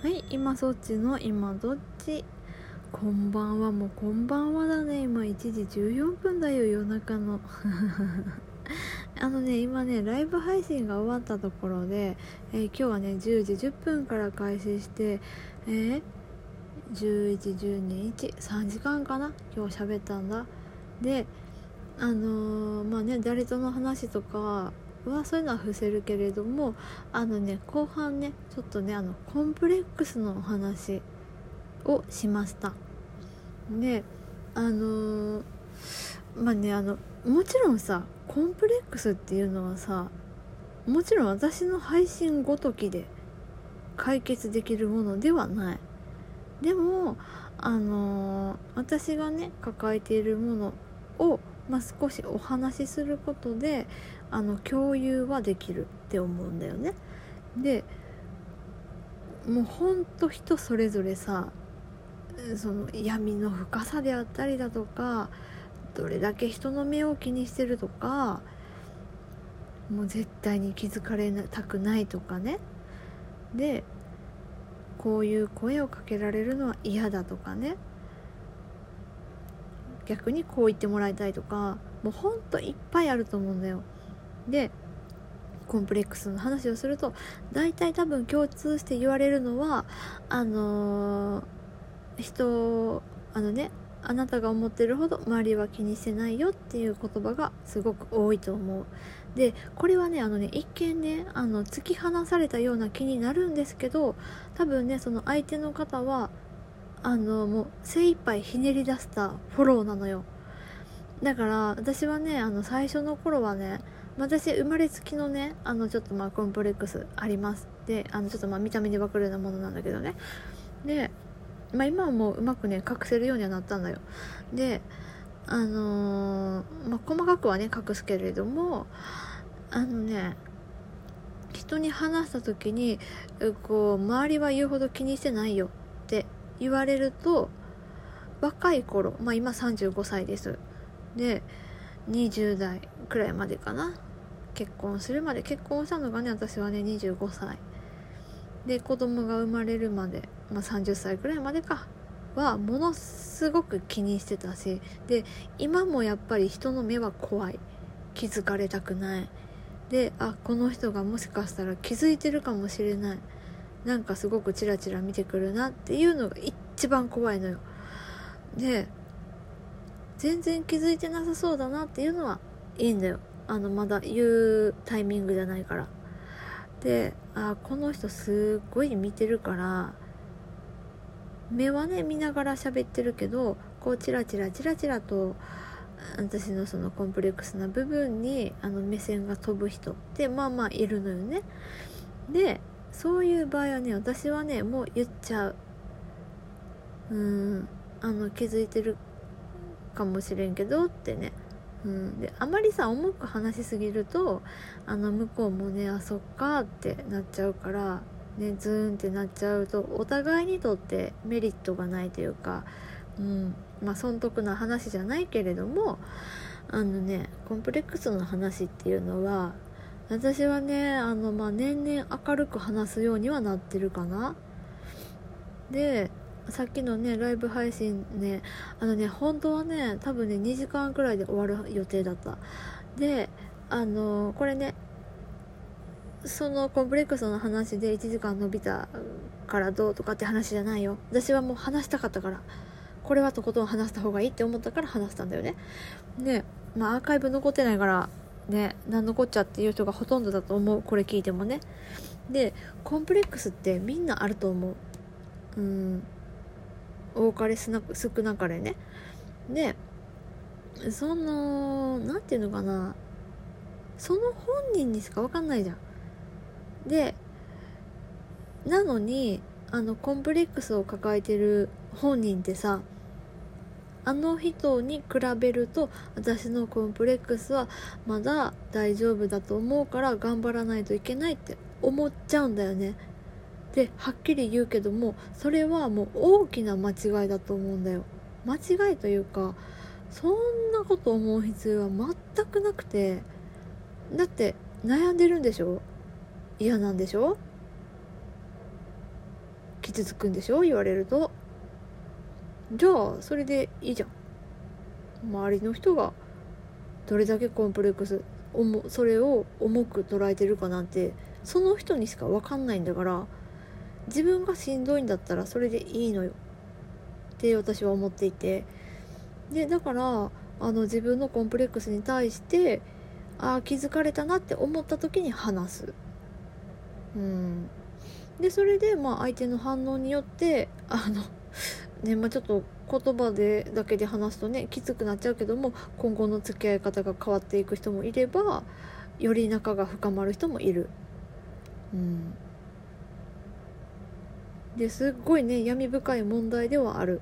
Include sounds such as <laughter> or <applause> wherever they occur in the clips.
はい今そっちの今どっち？こんばんはもうこんばんはだね。今1時14分だよ夜中の。<laughs> あのね今ねライブ配信が終わったところで、えー、今日はね10時10分から開始してえー、111213時間かな？今日喋ったんだ。であのー、まあね誰との話とかはそういうのは伏せるけれどもあのね後半ねちょっとねあのコンプレックスのお話をしました。であのー、まあねあのもちろんさコンプレックスっていうのはさもちろん私の配信ごときで解決できるものではない。でもあのー、私がね抱えているものを、まあ、少しお話しすることであの共有はできるって思うんだよね。でもうほんと人それぞれさその闇の深さであったりだとかどれだけ人の目を気にしてるとかもう絶対に気づかれたくないとかねでこういう声をかけられるのは嫌だとかね逆にこう言ってもらいたいとかもうほんといっぱいあると思うんだよ。でコンプレックスの話をすると大体多分共通して言われるのはあのー、人あのねあなたが思ってるほど周りは気にしてないよっていう言葉がすごく多いと思う。でこれはねあのね一見ねあの突き放されたような気になるんですけど多分ねその相手の方はあのもう精一杯ひねり出したフォローなのよ。だから私はねあの最初の頃はね私生まれつきのねあのちょっとまあコンプレックスあります。であのちょっとまあ見た目で分かるようなものなんだけどね。で、まあ、今はもううまくね隠せるようにはなったんだよ。であのー、まあ、細かくはね隠すけれどもあのね人に話した時にこう周りは言うほど気にしてないよって言われると若い頃まあ今35歳です。で20代くらいまでかな。結婚するまで結婚したのがね私はね25歳。で子供が生まれるまで、まあ、30歳くらいまでか。はものすごく気にしてたし。で今もやっぱり人の目は怖い。気づかれたくない。であこの人がもしかしたら気づいてるかもしれない。なんかすごくチラチラ見てくるなっていうのが一番怖いのよ。で全然気づいてなさそうだなっていうのはいいんだよ。あのまだ言うタイミングじゃないから。であこの人すっごい見てるから目はね見ながら喋ってるけどこうチラチラチラチラと私のそのコンプレックスな部分にあの目線が飛ぶ人ってまあまあいるのよね。でそういう場合はね私はねもう言っちゃう。うんあの気づいてるかもしれんけどってね。うん、であまりさ重く話しすぎるとあの向こうもねあそっかってなっちゃうからねズーンってなっちゃうとお互いにとってメリットがないというか、うん、まあ損得な話じゃないけれどもあのねコンプレックスの話っていうのは私はねあの、まあ、年々明るく話すようにはなってるかな。でさっきのねライブ配信ねあのね本当はね多分ね2時間くらいで終わる予定だった。であのこれねそのコンプレックスの話で1時間伸びたからどうとかって話じゃないよ。私はもう話したかったから。これはとことん話した方がいいって思ったから話したんだよね。でまあアーカイブ残ってないからね何残っちゃっていう人がほとんどだと思う。これ聞いてもね。でコンプレックスってみんなあると思う。うん。多かれ少なかれね。でその何て言うのかな。その本人にしか分かんないじゃん。でなのにあのコンプレックスを抱えてる本人ってさあの人に比べると私のコンプレックスはまだ大丈夫だと思うから頑張らないといけないって思っちゃうんだよね。ではっきり言うけどもそれはもう大きな間違いだと思うんだよ。間違いというかそんなこと思う必要は全くなくてだって悩んでるんでしょ？嫌なんでしょ？傷つくんでしょ？言われると。じゃあそれでいいじゃん。周りの人がどれだけコンプレックスそれを重く捉えてるかなんてその人にしか分かんないんだから自分がしんどいんだったらそれでいいのよって私は思っていてでだからあの自分のコンプレックスに対してああ気づかれたなって思った時に話す。うんでそれでまあ相手の反応によってあの <laughs> ねまあ、ちょっと言葉でだけで話すとねきつくなっちゃうけども今後の付き合い方が変わっていく人もいればより仲が深まる人もいる。うんですっごいね闇深い問題ではある。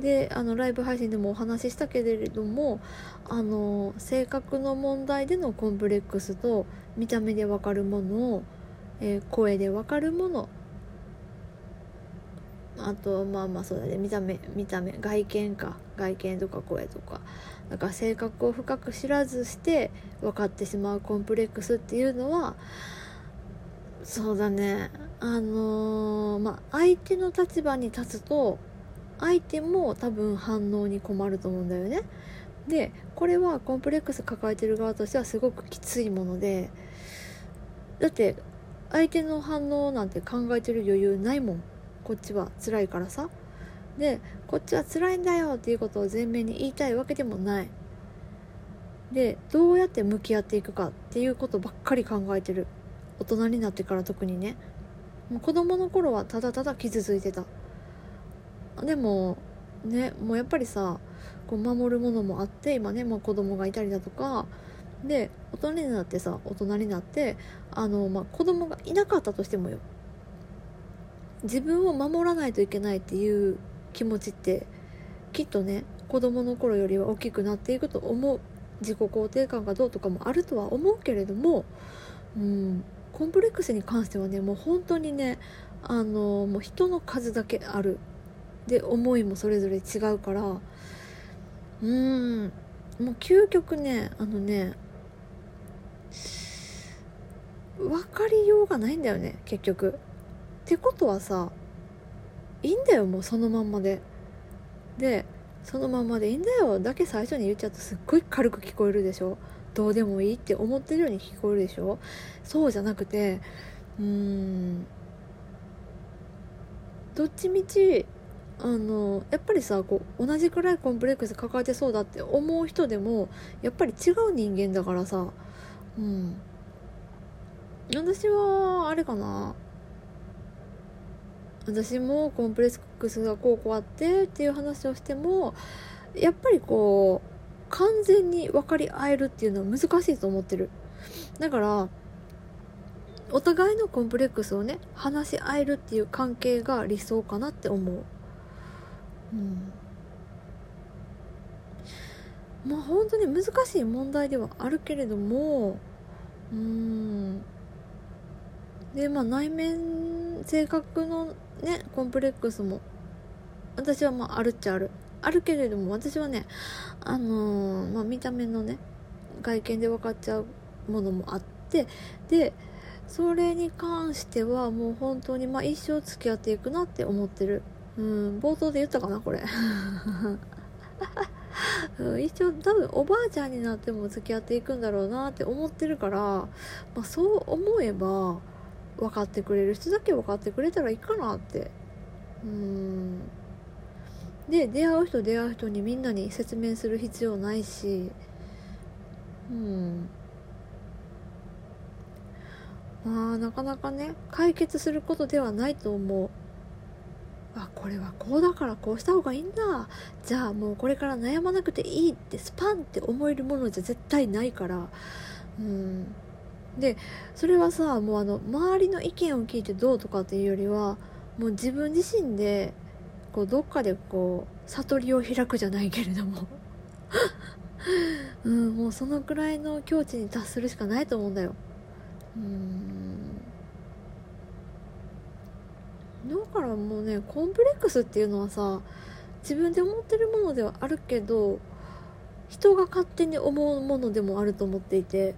であのライブ配信でもお話ししたけれどもあの性格の問題でのコンプレックスと見た目で分かるものを、えー、声で分かるもの。あとまあまあそうだね見た目見た目。外見か。外見とか声とか。だから性格を深く知らずして分かってしまうコンプレックスっていうのはそうだね。あのー、まあ相手の立場に立つと相手も多分反応に困ると思うんだよね。でこれはコンプレックス抱えてる側としてはすごくきついものでだって相手の反応なんて考えてる余裕ないもん。こっちは辛いからさ。でこっちは辛いんだよっていうことを前面に言いたいわけでもない。でどうやって向き合っていくかっていうことばっかり考えてる。大人になってから特にね。もう子供の頃はただただ傷ついてた。でもねもうやっぱりさこう守るものもあって今ね、まあ、子供がいたりだとかで大人になってさ大人になってあの、まあ、子供がいなかったとしてもよ。自分を守らないといけないっていう気持ちってきっとね子供の頃よりは大きくなっていくと思う。自己肯定感がどうとかもあるとは思うけれども、うん、コンプレックスに関してはねもう本当にねあのもう人の数だけあるで思いもそれぞれ違うからうーんもう究極ねあのね分かりようがないんだよね結局。ってことはさいいんだよもうそのまんまで。でそのまんまでいいんだよだけ最初に言っちゃうとすっごい軽く聞こえるでしょどうでもいいって思ってるように聞こえるでしょ？そうじゃなくてうーん。どっちみちあのやっぱりさこう同じくらいコンプレックス抱えてそうだって思う人でもやっぱり違う人間だからさうん。私はあれかな。私もコンプレックスがこうこうあってっていう話をしてもやっぱりこう完全に分かり合えるっていうのは難しいと思ってる。だからお互いのコンプレックスをね話し合えるっていう関係が理想かなって思う。うん。まあ本当に難しい問題ではあるけれどもうん。でまあ内面性格のねコンプレックスも私はまああるっちゃある。あるけれども私はねあのー、まあ、見た目のね外見で分かっちゃうものもあってでそれに関してはもう本当にまあ一生付き合っていくなって思ってる。うん冒頭で言ったかなこれ、<laughs> 一応多分おばあちゃんになっても付き合っていくんだろうなって思ってるから、まあ、そう思えば分かってくれる人だけ分かってくれたらいいかなって。うん。で出会う人出会う人にみんなに説明する必要ないし。うん。まあなかなかね解決することではないと思う。あこれはこうだからこうした方がいいんだ。じゃあもうこれから悩まなくていいってスパンって思えるものじゃ絶対ないから。うん。でそれはさもうあの周りの意見を聞いてどうとかっていうよりはもう自分自身でこうどっかでこう悟りを開くじゃないけれども。<laughs> うん、もうそのくらいの境地に達するしかないと思うんだよ。うん。だからもうねコンプレックスっていうのはさ自分で思ってるものではあるけど人が勝手に思うものでもあると思っていて。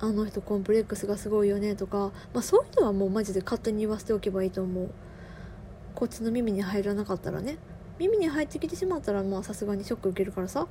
あの人コンプレックスがすごいよねとか、まあ、そういうのはもうマジで勝手に言わせておけばいいと思う。こっちの耳に入らなかったらね。耳に入ってきてしまったらまあさすがにショック受けるからさ。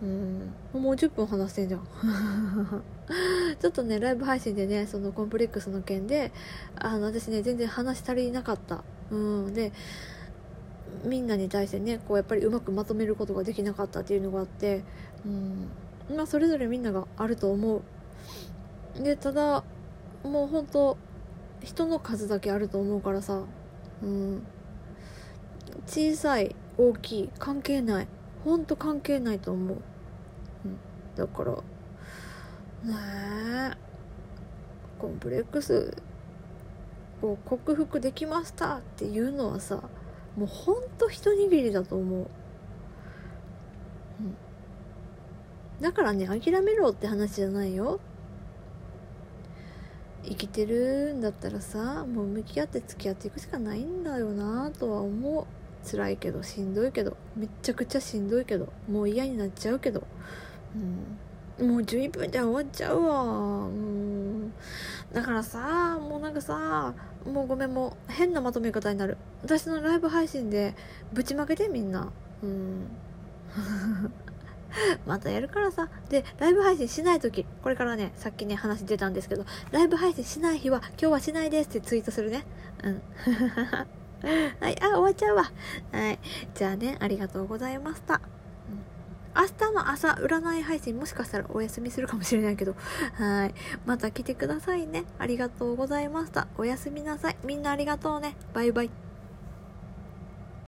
うん。もう10分話してんじゃん。<laughs> ちょっとねライブ配信でねそのコンプレックスの件であの私ね全然話足りなかった。うん。でみんなに対してねこうやっぱりうまくまとめることができなかったっていうのがあって。うん。まあそれぞれみんながあると思う。でただもう本当人の数だけあると思うからさ。うん。小さい大きい関係ない。ほんと関係ないと思う、うん、だからねえ。コンプレックスを克服できましたっていうのはさもうほんと一握りだと思う、うん、だからね諦めろって話じゃないよ。生きてるんだったらさもう向き合って付き合っていくしかないんだよなとは思う。辛いけどしんどいけどめっちゃくちゃしんどいけどもう嫌になっちゃうけど、うん、もう11分じゃ終わっちゃうわうんだからさもうなんかさもうごめんもう変なまとめ方になる私のライブ配信でぶちまけてみんなうん <laughs> またやるからさ。で、ライブ配信しないとき、これからね、さっきね、話出たんですけど、ライブ配信しない日は、今日はしないですってツイートするね。うん。<laughs> <laughs> はい、あ、終わっちゃうわ。はい。じゃあね、ありがとうございました。明日の朝、占い配信もしかしたらお休みするかもしれないけど、はい。また来てくださいね。ありがとうございました。おやすみなさい。みんなありがとうね。バイバイ。